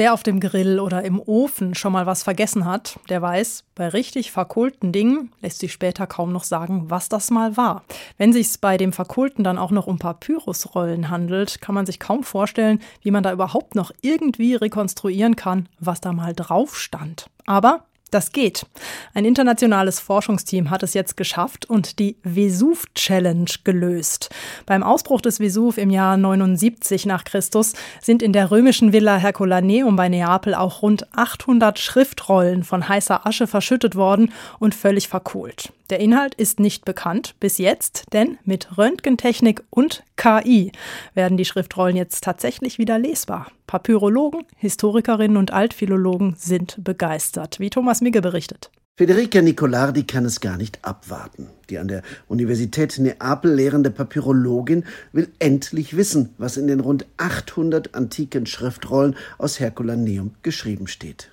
Wer auf dem Grill oder im Ofen schon mal was vergessen hat, der weiß, bei richtig verkohlten Dingen lässt sich später kaum noch sagen, was das mal war. Wenn sich's bei dem Verkohlten dann auch noch um Papyrusrollen handelt, kann man sich kaum vorstellen, wie man da überhaupt noch irgendwie rekonstruieren kann, was da mal drauf stand. Aber das geht. Ein internationales Forschungsteam hat es jetzt geschafft und die Vesuv Challenge gelöst. Beim Ausbruch des Vesuv im Jahr 79 nach Christus sind in der römischen Villa Herculaneum bei Neapel auch rund 800 Schriftrollen von heißer Asche verschüttet worden und völlig verkohlt. Der Inhalt ist nicht bekannt bis jetzt, denn mit Röntgentechnik und KI werden die Schriftrollen jetzt tatsächlich wieder lesbar. Papyrologen, Historikerinnen und Altphilologen sind begeistert, wie Thomas Migge berichtet. Federica Nicolardi kann es gar nicht abwarten. Die an der Universität Neapel lehrende Papyrologin will endlich wissen, was in den rund 800 antiken Schriftrollen aus Herculaneum geschrieben steht.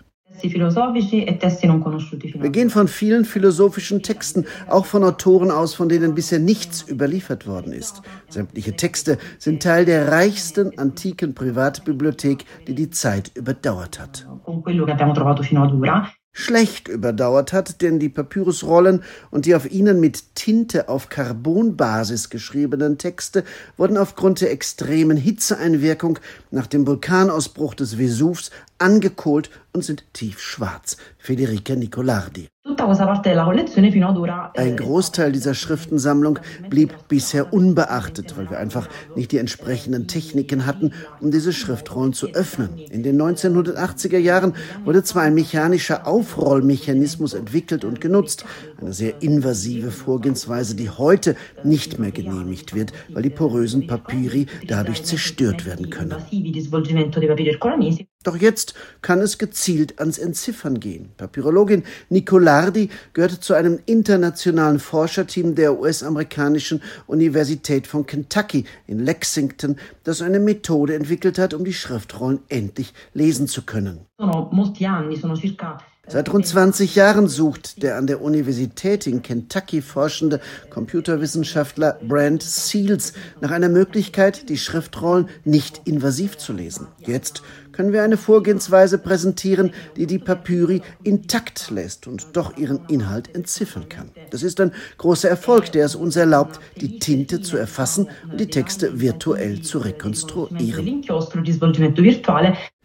Wir gehen von vielen philosophischen Texten, auch von Autoren aus, von denen bisher nichts überliefert worden ist. Sämtliche Texte sind Teil der reichsten antiken Privatbibliothek, die die Zeit überdauert hat schlecht überdauert hat, denn die Papyrusrollen und die auf ihnen mit Tinte auf Carbonbasis geschriebenen Texte wurden aufgrund der extremen Hitzeeinwirkung nach dem Vulkanausbruch des Vesuvs angekohlt und sind tiefschwarz. Federica Nicolardi. Ein Großteil dieser Schriftensammlung blieb bisher unbeachtet, weil wir einfach nicht die entsprechenden Techniken hatten, um diese Schriftrollen zu öffnen. In den 1980er Jahren wurde zwar ein mechanischer Aufrollmechanismus entwickelt und genutzt, eine sehr invasive Vorgehensweise, die heute nicht mehr genehmigt wird, weil die porösen Papyri dadurch zerstört werden können. Doch jetzt kann es gezielt ans Entziffern gehen. Papyrologin Nicolardi gehört zu einem internationalen Forscherteam der US-amerikanischen Universität von Kentucky in Lexington, das eine Methode entwickelt hat, um die Schriftrollen endlich lesen zu können. Seit rund 20 Jahren sucht der an der Universität in Kentucky forschende Computerwissenschaftler Brent Seals nach einer Möglichkeit, die Schriftrollen nicht invasiv zu lesen. Jetzt können wir eine Vorgehensweise präsentieren, die die Papyri intakt lässt und doch ihren Inhalt entziffern kann. Das ist ein großer Erfolg, der es uns erlaubt, die Tinte zu erfassen und die Texte virtuell zu rekonstruieren.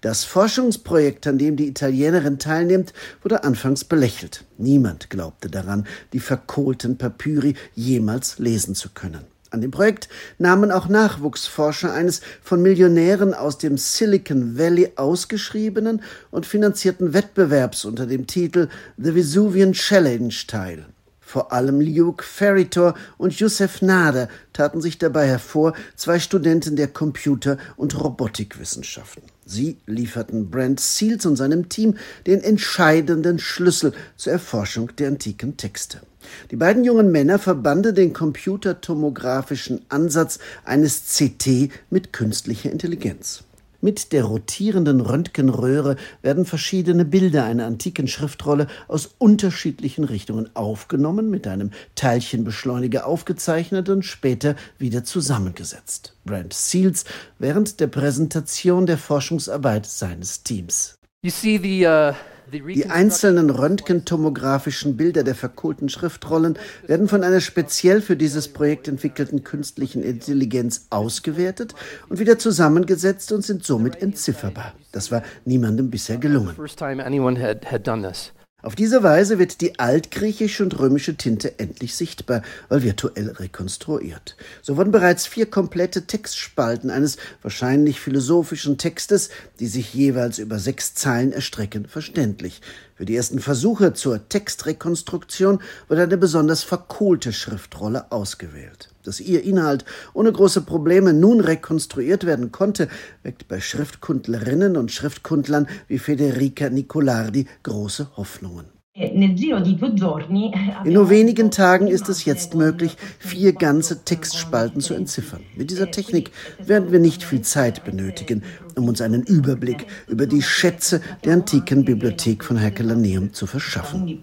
Das Forschungsprojekt, an dem die Italienerin teilnimmt, wurde anfangs belächelt. Niemand glaubte daran, die verkohlten Papyri jemals lesen zu können. An dem Projekt nahmen auch Nachwuchsforscher eines von Millionären aus dem Silicon Valley ausgeschriebenen und finanzierten Wettbewerbs unter dem Titel The Vesuvian Challenge teil. Vor allem Luke Ferritor und Youssef Nader taten sich dabei hervor, zwei Studenten der Computer- und Robotikwissenschaften. Sie lieferten Brent Seals und seinem Team den entscheidenden Schlüssel zur Erforschung der antiken Texte. Die beiden jungen Männer verbanden den computertomografischen Ansatz eines CT mit künstlicher Intelligenz. Mit der rotierenden Röntgenröhre werden verschiedene Bilder einer antiken Schriftrolle aus unterschiedlichen Richtungen aufgenommen, mit einem Teilchenbeschleuniger aufgezeichnet und später wieder zusammengesetzt. Brent Seals während der Präsentation der Forschungsarbeit seines Teams. You see the, uh die einzelnen röntgentomografischen Bilder der verkohlten Schriftrollen werden von einer speziell für dieses Projekt entwickelten künstlichen Intelligenz ausgewertet und wieder zusammengesetzt und sind somit entzifferbar. Das war niemandem bisher gelungen. Auf diese Weise wird die altgriechische und römische Tinte endlich sichtbar, weil virtuell rekonstruiert. So wurden bereits vier komplette Textspalten eines wahrscheinlich philosophischen Textes, die sich jeweils über sechs Zeilen erstrecken, verständlich. Für die ersten Versuche zur Textrekonstruktion wurde eine besonders verkohlte Schriftrolle ausgewählt. Dass ihr Inhalt ohne große Probleme nun rekonstruiert werden konnte, weckt bei Schriftkundlerinnen und Schriftkundlern wie Federica Nicolardi große Hoffnungen. Eh, In nur wenigen Tagen ist es jetzt möglich, vier ganze Textspalten zu entziffern. Mit dieser Technik werden wir nicht viel Zeit benötigen, um uns einen Überblick über die Schätze der antiken Bibliothek von Herculaneum zu verschaffen.